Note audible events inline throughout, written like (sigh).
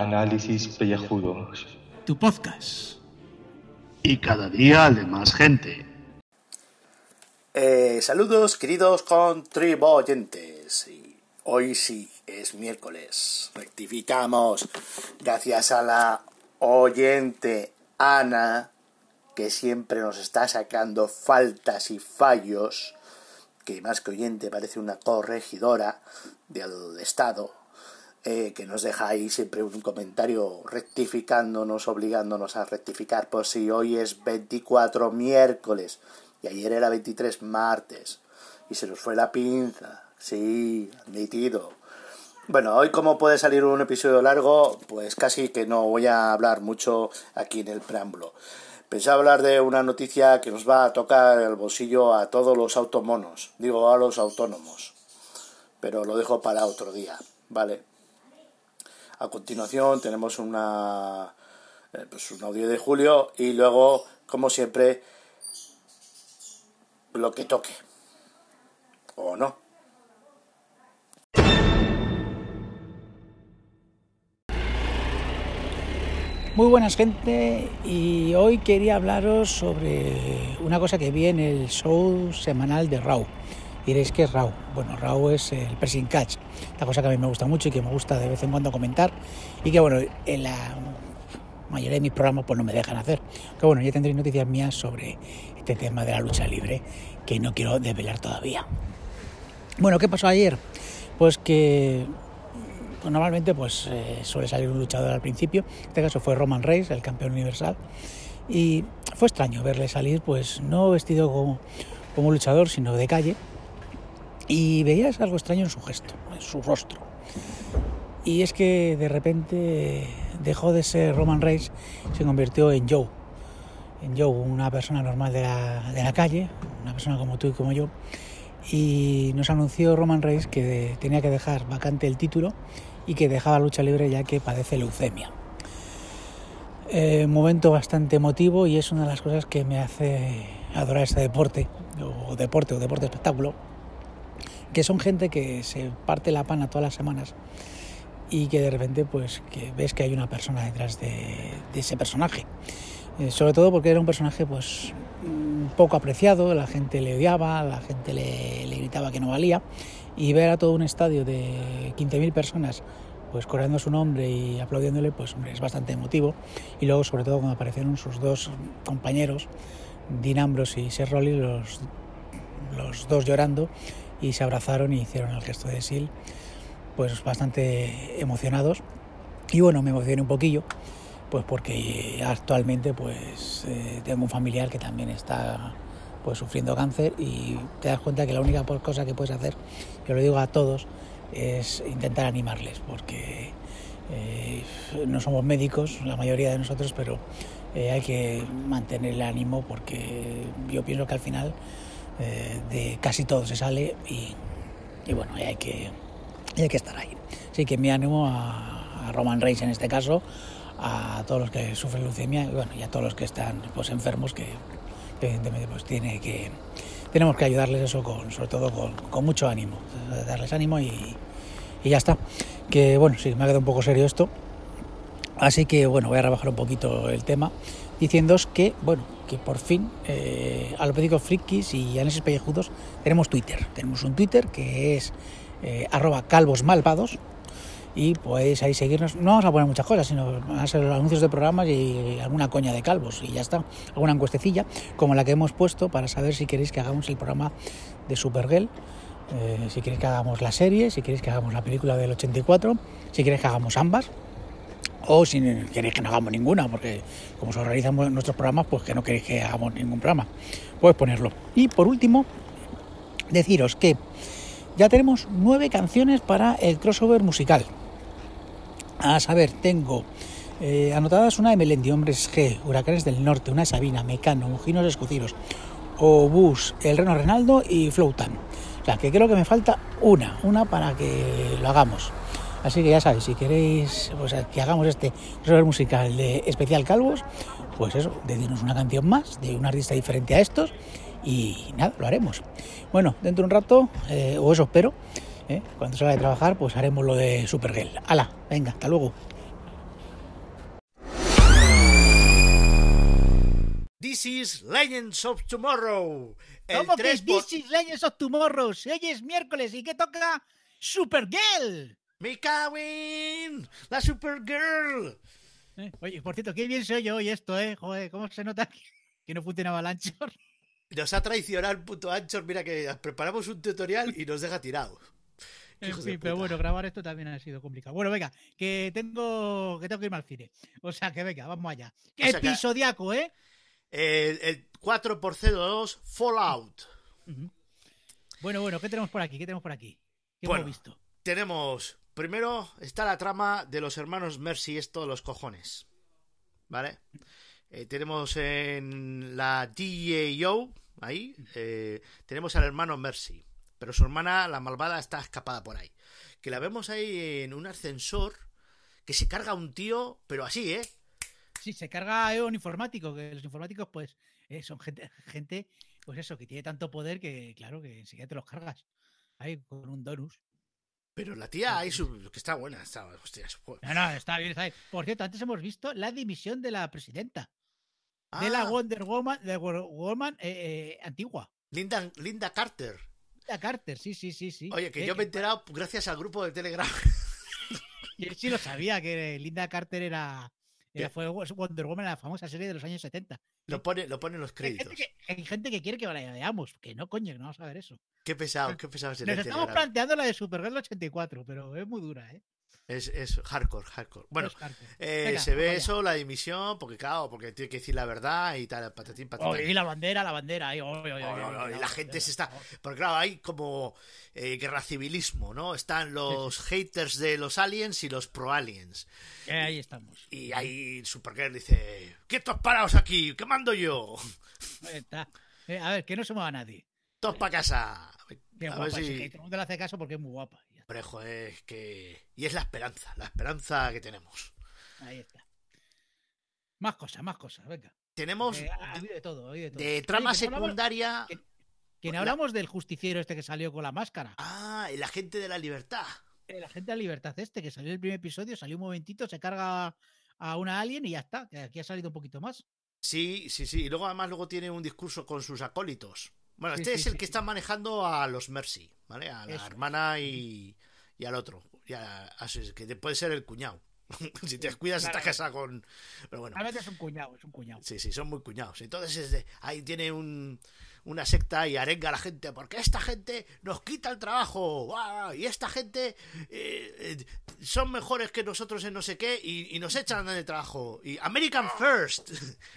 Análisis Pellejudos. Tu podcast. Y cada día de más gente. Eh, saludos, queridos contribuyentes. Y hoy sí es miércoles. Rectificamos. Gracias a la oyente Ana, que siempre nos está sacando faltas y fallos, que más que oyente parece una corregidora de, de Estado, eh, que nos ahí siempre un comentario rectificándonos, obligándonos a rectificar. Pues si hoy es 24 miércoles y ayer era 23 martes y se nos fue la pinza, sí, admitido. Bueno, hoy como puede salir un episodio largo, pues casi que no voy a hablar mucho aquí en el preámbulo. Pensaba hablar de una noticia que nos va a tocar el bolsillo a todos los automonos, digo a los autónomos, pero lo dejo para otro día, ¿vale? A continuación tenemos una, eh, pues un audio de Julio y luego, como siempre, lo que toque. ¿O no? Muy buenas gente y hoy quería hablaros sobre una cosa que vi en el show semanal de Raw. Diréis que es RAW. Bueno, RAW es el pressing catch, la cosa que a mí me gusta mucho y que me gusta de vez en cuando comentar y que bueno, en la mayoría de mis programas pues no me dejan hacer. Que bueno, ya tendréis noticias mías sobre este tema de la lucha libre que no quiero desvelar todavía. Bueno, ¿qué pasó ayer? Pues que pues normalmente pues eh, suele salir un luchador al principio. En este caso fue Roman Reigns, el campeón universal. Y fue extraño verle salir, pues no vestido como, como luchador, sino de calle, y veías algo extraño en su gesto, en su rostro. Y es que de repente dejó de ser Roman Reigns, se convirtió en Joe. En Joe, una persona normal de la, de la calle, una persona como tú y como yo. Y nos anunció Roman Reigns que tenía que dejar vacante el título y que dejaba lucha libre ya que padece leucemia. Eh, momento bastante emotivo y es una de las cosas que me hace adorar este deporte, o deporte o deporte espectáculo, que son gente que se parte la pana todas las semanas y que de repente pues que ves que hay una persona detrás de, ese personaje. Eh, sobre todo porque era un personaje pues poco apreciado, la gente le odiaba, la gente le, gritaba que no valía y ver a todo un estadio de 15.000 personas pues coreando su nombre y aplaudiéndole, pues es bastante emotivo. Y luego, sobre todo, cuando aparecieron sus dos compañeros, Dean Ambrose y Seth Rollins, los, los dos llorando, y se abrazaron y hicieron el gesto de Sil, pues bastante emocionados. Y bueno, me emocioné un poquillo, pues porque actualmente pues eh, tengo un familiar que también está pues sufriendo cáncer y te das cuenta que la única cosa que puedes hacer, yo lo digo a todos, es intentar animarles, porque eh, no somos médicos, la mayoría de nosotros, pero eh, hay que mantener el ánimo porque yo pienso que al final eh, de casi todo se sale y, bueno, hay que, hay que estar ahí. Así que me animo a, Roman Reigns en este caso, a todos los que sufren leucemia y, bueno, y a todos los que están pues, enfermos, que evidentemente pues, tiene que, tenemos que ayudarles eso, con, sobre todo con, con mucho ánimo, darles ánimo y, y ya está. Que bueno, sí, me ha quedado un poco serio esto. Así que bueno, voy a rebajar un poquito el tema diciéndoos que, bueno, que por fin eh, a los médicos frikis y análisis pellejudos tenemos Twitter. Tenemos un Twitter que es eh, arroba calvos y podéis ahí seguirnos. No vamos a poner muchas cosas, sino van a ser anuncios de programas y alguna coña de calvos y ya está. Alguna encuestecilla como la que hemos puesto para saber si queréis que hagamos el programa de Supergirl. Eh, si queréis que hagamos la serie, si queréis que hagamos la película del 84, si queréis que hagamos ambas, o si queréis que no hagamos ninguna, porque como se organizan nuestros programas, pues que no queréis que hagamos ningún programa, puedes ponerlo. Y por último, deciros que ya tenemos nueve canciones para el crossover musical. A saber, tengo eh, anotadas una de Melendi, Hombres G, Huracanes del Norte, una de Sabina, Mecano, Mujinos Escociros, Obús, El Reno Renaldo y Flowtan. O sea, que creo que me falta una, una para que lo hagamos. Así que ya sabéis, si queréis que hagamos este crossover musical de especial Calvos, pues eso, dedirnos una canción más de un artista diferente a estos y nada, lo haremos. Bueno, dentro de un rato, eh, o eso espero, eh, cuando salga de trabajar, pues haremos lo de Supergirl. ¡Hala! Venga, hasta luego. This is Legends of Tomorrow. ¿Cómo que 3 This is Legends of Tomorrow? Hoy es miércoles y que toca Supergirl. ¡Me en la Supergirl! Eh, Oye, por cierto, qué bien soy yo hoy esto, ¿eh? Joder, ¿cómo se nota que, no funcionaba el Anchor? Nos ha traicionado el puto Anchor. Mira que preparamos un tutorial y nos deja tirado. En fin, pero bueno, grabar esto también ha sido complicado. Bueno, venga, que tengo que tengo que irme al cine. O sea, que venga, vamos allá. Que- Episodiaco, ¿eh? El, el 4x02 Fallout. Bueno, bueno, ¿qué tenemos por aquí? ¿Qué tenemos por aquí? ¿Qué Bueno. hemos visto? Tenemos, primero está la trama de los hermanos Mercy, esto de los cojones. ¿Vale? Eh, tenemos en la DAO, ahí, eh, tenemos al hermano Mercy. Pero su hermana, la malvada, está escapada por ahí. Que la vemos ahí en un ascensor que se carga un tío, pero así, ¿eh? Sí, se carga un informático, que los informáticos, pues, eh, son gente, gente, pues eso, que tiene tanto poder que, claro, que enseguida te los cargas. Ahí, con un donus. Pero la tía ahí, su- que está buena, está, hostia, su- No, no, está bien, está bien. Por cierto, antes hemos visto la dimisión de la presidenta. De la Ah, Wonder Woman, de Wonder Woman eh, eh, antigua. Linda, Linda Carter. La Carter, sí, sí, sí, sí. Oye, que Eh, yo me he enterado gracias al grupo de Telegram. (laughs) Yo sí lo sabía, que Linda Carter era, era fue Wonder Woman la famosa serie de los años 70. Lo pone, lo pone en los Hay gente, créditos. que, hay gente que quiere que la veamos, que no, coño, que no vamos a ver eso. Qué pesado, qué pesado es el Nos estamos planteando la de Supergirl 84, pero es muy dura, ¿eh? Es, es hardcore, hardcore. Bueno, hardcore. eh, Venga, se ve eso, la dimisión, porque claro, porque tiene que decir la verdad y tal, patatín, patatán. Oh, y la bandera, la bandera. oh, oh, oh, Oh, oh, oh, oh, oh, y oh, la oh, gente oh, se está. oh. Porque claro, hay como eh, guerra civilismo, ¿no? Están los haters de los aliens y los pro-aliens. Eh, ahí estamos. Y ahí Supergirl dice: ¡Quietos parados aquí! ¿Qué mando yo? Ahí está. A ver, que no se mueva nadie. ¡Todos para casa! A guapa ver si- que todo el mundo le hace caso porque es muy guapa. Pero joder, es que. Y es la esperanza, la esperanza que tenemos. Ahí está. Más cosas, más cosas, venga. Tenemos Eh, ha habido de todo, ha habido de todo. de trama hablamos- secundaria. Que no hablamos del justiciero este que salió con la máscara. Ah, el agente de la libertad. El agente de la libertad este, que salió en el primer episodio, salió un momentito, se carga a una alien y ya está. Aquí ha salido un poquito más. Sí, sí, sí. Y luego además luego tiene un discurso con sus acólitos. Bueno, Sí, este sí, es el sí, que está manejando a los Mercy, ¿vale? A la Eso. hermana y, y al otro. Y a- a que puede ser el cuñado. (laughs) si te cuidas, Claro. está casado con. Pero bueno. A veces es un cuñado, es un cuñado. Sí, sí, son muy cuñados. Entonces es de- ahí tiene un, una secta y arenga a la gente, porque esta gente nos quita el trabajo, ¡guau! y esta gente eh, eh, son mejores que nosotros en no sé qué y, y nos echan del trabajo. Y American First.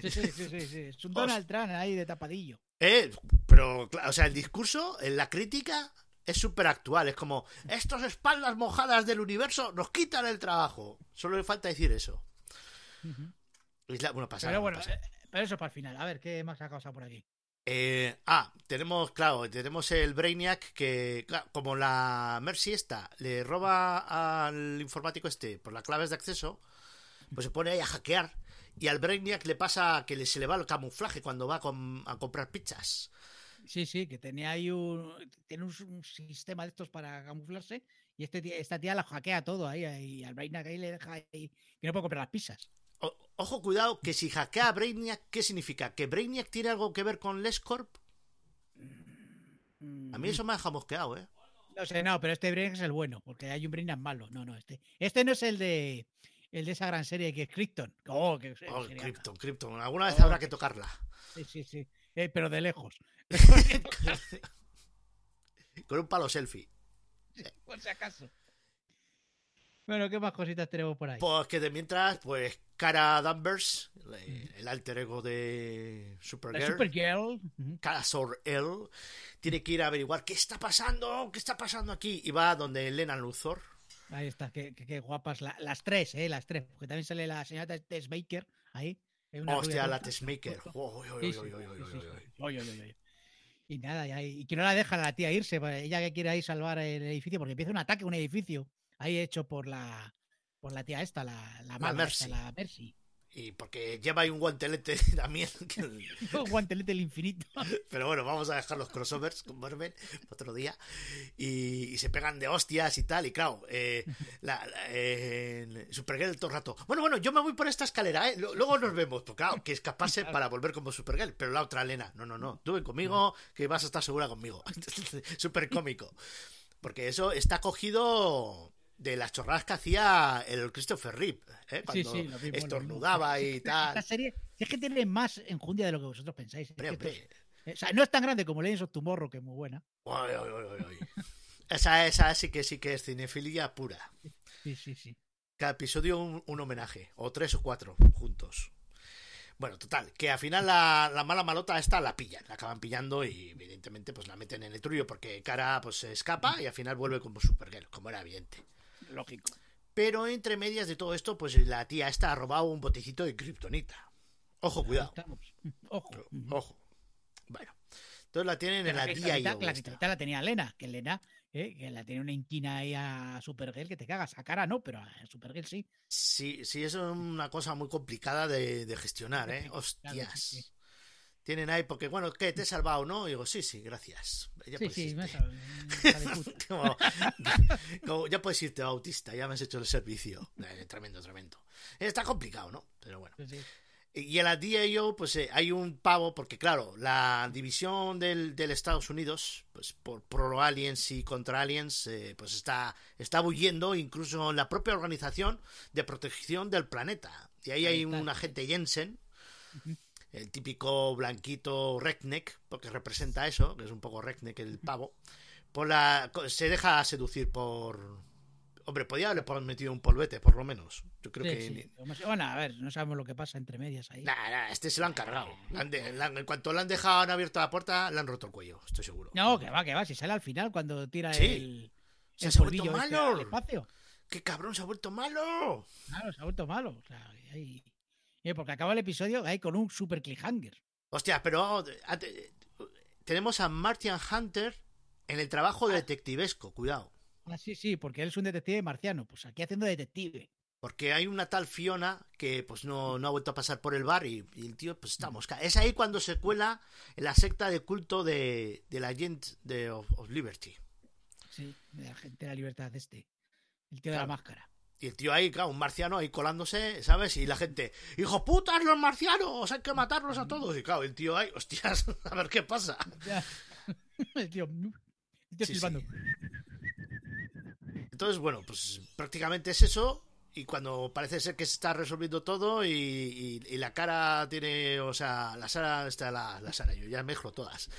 Sí, sí, sí, sí, sí. (laughs) Es un Donald Trump ahí de tapadillo. Eh, pero, o sea, el discurso, en la crítica, es súper actual. Es como, estos espaldas mojadas del universo nos quitan el trabajo. Solo le falta decir eso. Bueno, pasada, Pero bueno, pasada. eh, pero eso para el final. A ver, ¿qué más ha causado por aquí? Eh, ah, tenemos, claro, tenemos el Brainiac que, claro, como la Mercy esta le roba al informático este por las claves de acceso, pues se pone ahí a hackear y al Brainiac le pasa que se le va el camuflaje cuando va a, com- a comprar pizzas. Sí, sí, que tenía ahí un, tiene un, sistema de estos para camuflarse y este, esta tía la hackea todo ahí, y al Brainiac ahí le deja ahí, que no puede comprar las pizzas. O- ojo, cuidado, que si hackea a Brainiac, ¿qué significa? ¿Que Brainiac tiene algo que ver con LesCorp? A mí eso me ha dejado mosqueado, ¿eh? No sé, no, pero este Brainiac es el bueno, porque hay un Brainiac malo. No, no, este. Este no es el de el de esa gran serie que es Krypton. Oh, que Oh. Krypton, Krypton. Alguna vez Oh, habrá que tocarla. Sí, sí, sí. Eh, pero de lejos. (laughs) Con un palo selfie. (laughs) Por si acaso. Bueno, ¿qué más cositas tenemos por ahí? Pues que de mientras, pues Cara Danvers, el alter ego de La Supergirl, Supergirl. Ujú. Cara Sor-El, tiene que ir a averiguar qué está pasando, qué está pasando aquí. Y va donde Elena Luthor. Ahí está, qué, qué- qué guapas. la- las tres, ¿eh? Las tres. Porque también sale la señora Tess Baker ahí. una Hostia, la oy. Y nada, y, ahí- y que no la dejan a la tía irse, ella que quiere ahí salvar el edificio, porque empieza un ataque a un edificio ahí hecho por la por la tía esta, la, la mala, esta, Mercy. la Mercy. Y porque lleva ahí un guantelete (laughs) también. (laughs) un guantelete del infinito. (laughs) Pero bueno, vamos a dejar los crossovers con Marvel otro día. Y, se pegan de hostias y tal. Y claro, eh, la, eh, Supergirl todo el rato. Bueno, bueno, yo me voy por esta escalera, ¿eh? Luego nos vemos. Porque claro, que escapase para volver como Supergirl. Pero la otra Elena, no, no, no. Tú ven conmigo, que vas a estar segura conmigo. Súper cómico. Porque eso está cogido de las chorradas que hacía el Christopher Reeve, ¿eh? cuando estornudaba y tal. Serie es que tiene más enjundia de lo que vosotros pensáis. o sea, no es tan grande como Legends of Tomorrow, que es muy buena. esa, esa sí que sí que es cinefilia pura. Sí, sí, sí. Cada episodio un, homenaje, o tres o cuatro juntos. Bueno, total, que al final la, la, mala malota esta la pillan, la acaban pillando y evidentemente pues la meten en el trullo porque Cara pues se escapa y al final vuelve como Supergirl, como era evidente. Lógico. Pero entre medias de todo esto, pues la tía esta ha robado un botecito de kriptonita. Ojo, cuidado. (laughs) Ojo. Ojo. Bueno. Entonces la tienen en la tía La kriptonita la tenía Lena, que Lena, eh, que la tiene una inquina ahí a Supergirl que te cagas. A cara no, pero a Supergirl sí. Sí, sí, eso es una cosa muy complicada de, gestionar, ¿eh? Hostias tienen ahí, porque bueno, ¿qué? ¿Te he salvado, no? Y digo, sí, sí, gracias. Ya sí, sí, me (laughs) (laughs) ya puedes irte, Bautista, ya me has hecho el servicio. Eh, tremendo, tremendo. Está complicado, ¿no? Pero bueno. Y en la DAO, pues eh, hay un pavo, porque claro, la división del, del Estados Unidos, pues por pro aliens y contra aliens, eh, pues está, está bulliendo incluso en la propia organización de protección del planeta. Y ahí, hay un agente Jensen, el típico blanquito redneck, porque representa eso, que es un poco redneck el pavo, por la, se deja seducir por... Hombre, podía haberle metido un polvete, por lo menos. Yo creo que... Bueno, a ver, no sabemos lo que pasa entre medias ahí. Nah, este se lo han cargado. en cuanto le han dejado, han abierto la puerta, le han roto el cuello, estoy seguro. No, que va, que va, si sale al final cuando tira el... Se, ha vuelto este malo. ¡Qué cabrón, se ha vuelto malo! Claro, se ha vuelto malo. O sea, ahí... Eh, porque acaba el episodio ahí con un super cliffhanger. Hostia, pero tenemos a Martian Hunter en el trabajo de ah. detectivesco, cuidado. Ah, sí, sí, porque él es un detective marciano, pues aquí haciendo detective. Porque hay una tal Fiona que pues no, no ha vuelto a pasar por el bar y, el tío pues está mosca. Es ahí cuando se cuela en la secta de culto de, de la gente de of, Liberty. Sí, de la gente de la libertad de este. El tío de la máscara. Y el tío ahí, claro, un marciano ahí colándose, ¿sabes? Y la gente, hijo putas los marcianos, hay que matarlos a todos. Y claro, el tío ahí, (laughs) hostias, a ver qué pasa. (laughs) El tío, el tío silbando. Entonces, bueno, pues prácticamente es eso. Y cuando parece ser que se está resolviendo todo y, la cara tiene, o sea, la Sara, está la, la Sara, yo ya mezclo todas.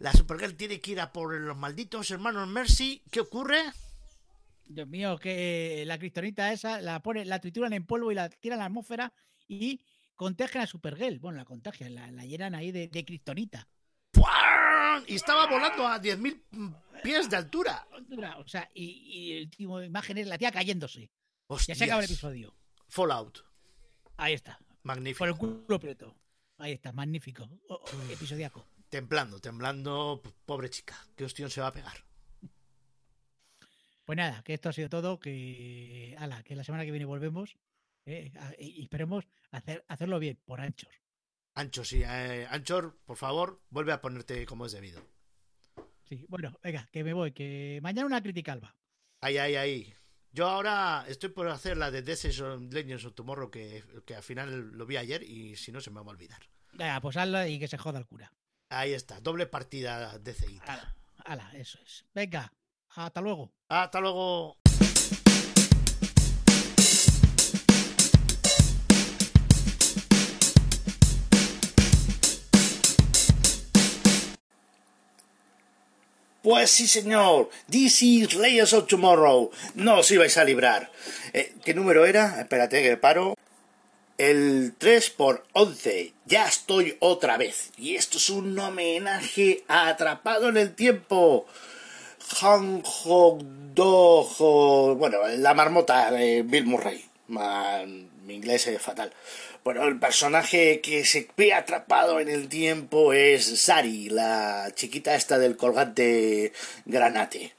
La Supergirl tiene que ir a por los malditos hermanos Mercy. ¿Qué ocurre? Dios mío, que la cristonita esa la pone, la trituran en polvo y la tiran a la atmósfera y contagian a Supergirl. Bueno, la contagian, la, llenan ahí de, de cristonita. Y estaba volando a 10.000 pies de altura. O sea, y, el último imagen es la tía cayéndose. Ya se acaba el episodio. Fallout. Ahí está. Magnífico. Por el culo preto. Ahí está, magnífico. episodiaco. Temblando, temblando. Pobre chica. ¿Qué hostión se va a pegar? Pues nada, que esto ha sido todo, que, ala, que la semana que viene volvemos eh, y esperemos hacer, hacerlo bien, por Anchor. Anchor, sí, eh, Anchor, por favor, vuelve a ponerte como es debido. Sí, bueno, venga, que me voy, que mañana una crítica alba. Ahí, ahí, ahí. Yo ahora estoy por hacer la de Death Legends of Tomorrow, que, que al final lo vi ayer y si no se me va a olvidar. Venga, pues hazla y que se joda el cura. Ahí está, doble partida de Ala, ala, eso es. Venga, hasta luego. Hasta luego. Pues sí, señor. This is Layers of Tomorrow. No os ibais a librar. Eh, ¿Qué número era? Espérate que paro. El 3 por 11. Ya estoy otra vez. Y esto es un homenaje Atrapado en el Tiempo. Han Dojo, bueno, la marmota de Bill Murray. mi inglés es fatal. Bueno, el personaje que se ve atrapado en el tiempo es Sari, la chiquita esta del colgante granate.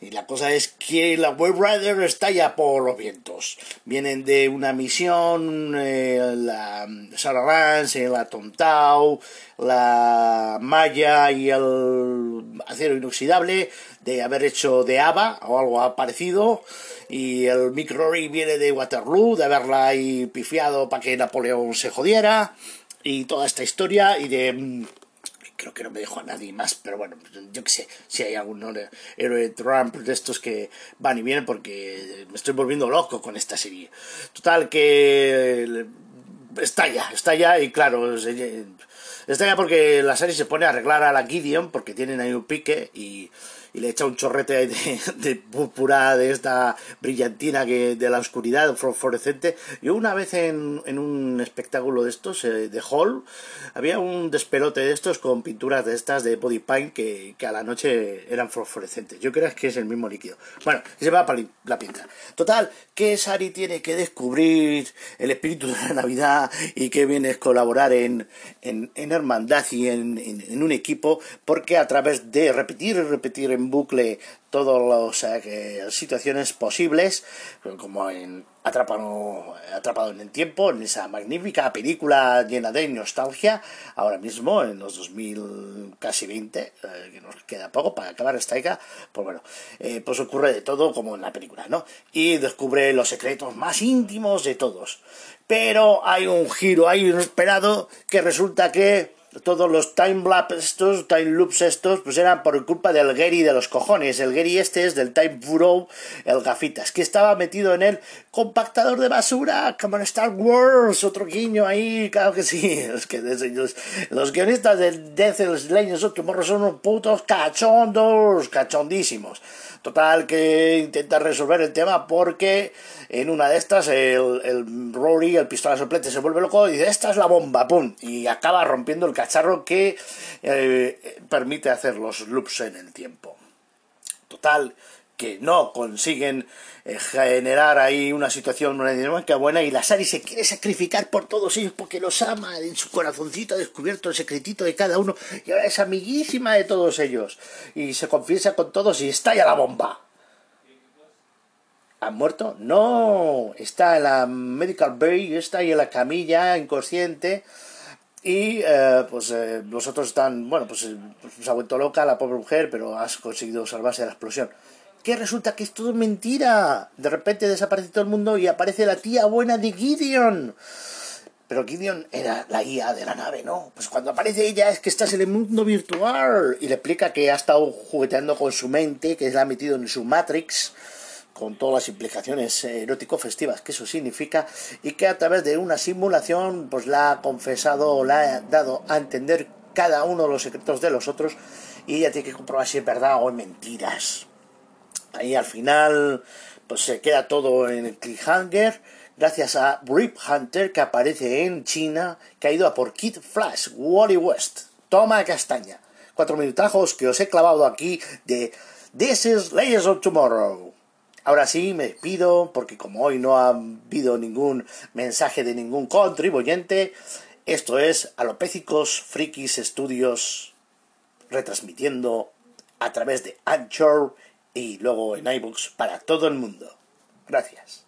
Y la cosa es que la Web Rider estalla por los vientos. Vienen de una misión, eh, la Sarah Rance, la Tontau, la Maya y el acero inoxidable de haber hecho de Ava o algo parecido. Y el Mick Rory viene de Waterloo, de haberla ahí pifiado para que Napoleón se jodiera. Y toda esta historia y de mm, creo que no me dejo a nadie más, pero bueno, yo qué sé, si hay algún héroe Trump de estos que van y vienen porque me estoy volviendo loco con esta serie. Total, que estalla, estalla y claro, estalla porque la serie se pone a arreglar a la Gideon porque tienen ahí un pique y le echa un chorrete de, (laughs) de púrpura de esta brillantina que de la oscuridad fluorescente. Yo una vez en, en un espectáculo de estos, eh, de Hall, había un despelote de estos con pinturas de estas de body paint que, que a la noche eran fluorescentes. Yo creo que es el mismo líquido. Bueno, se va para la pinta. Total, que Sari tiene que descubrir el espíritu de la Navidad y que viene a colaborar en, en, en hermandad y en, en, un equipo, porque a través de repetir y repetir en bucle todas las eh, situaciones posibles, como en Atrapado, Atrapado en el Tiempo, en esa magnífica película llena de nostalgia, ahora mismo en los 2000, casi 20, eh, que nos queda poco para acabar esta época, pues bueno, eh, pues ocurre de todo como en la película, ¿no? Y descubre los secretos más íntimos de todos. Pero hay un giro ahí inesperado que resulta que todos los time estos, time loops estos, pues eran por culpa del Gary de los cojones. El Gary este es del Time Bureau, el gafitas, que estaba metido en el compactador de basura, como en Star Wars, otro guiño ahí, claro que sí. (laughs) Es que los, los guionistas de Death Legends of Tomorrow son unos putos cachondos, cachondísimos. Total que intenta resolver el tema porque en una de estas el, el Rory, el pistola soplete, se vuelve loco y dice, esta es la bomba, ¡pum! Y acaba rompiendo el cacharro que eh, permite hacer los loops en el tiempo. Total, que no consiguen eh, generar ahí una situación, una dinámica buena, y la Sari se quiere sacrificar por todos ellos porque los ama, en su corazoncito ha descubierto el secretito de cada uno, y ahora es amiguísima de todos ellos, y se confiesa con todos y estalla la bomba. ¿Han muerto? No, está en la Medical Bay, está ahí en la camilla, inconsciente, y eh, pues eh, los otros están, bueno, pues, pues se ha vuelto loca la pobre mujer, pero has conseguido salvarse de la explosión que resulta que es todo mentira. De repente desaparece todo el mundo y aparece la tía buena de Gideon. Pero Gideon era la guía de la nave, ¿no? Pues cuando aparece ella es que estás en el mundo virtual y le explica que ha estado jugueteando con su mente, que la ha metido en su Matrix, con todas las implicaciones erótico-festivas que eso significa, y que a través de una simulación pues la ha confesado la ha dado a entender cada uno de los secretos de los otros y ella tiene que comprobar si es verdad o es mentiras. Ahí al final pues se queda todo en el cliffhanger gracias a Rip Hunter que aparece en China que ha ido a por Kid Flash, Wally West. Toma castaña. Cuatro minutajos que os he clavado aquí de This is Legends of Tomorrow. Ahora sí, me despido porque como hoy no ha habido ningún mensaje de ningún contribuyente, esto es Alopécicos Frikis Studios retransmitiendo a través de Anchor y luego en iBooks para todo el mundo. Gracias.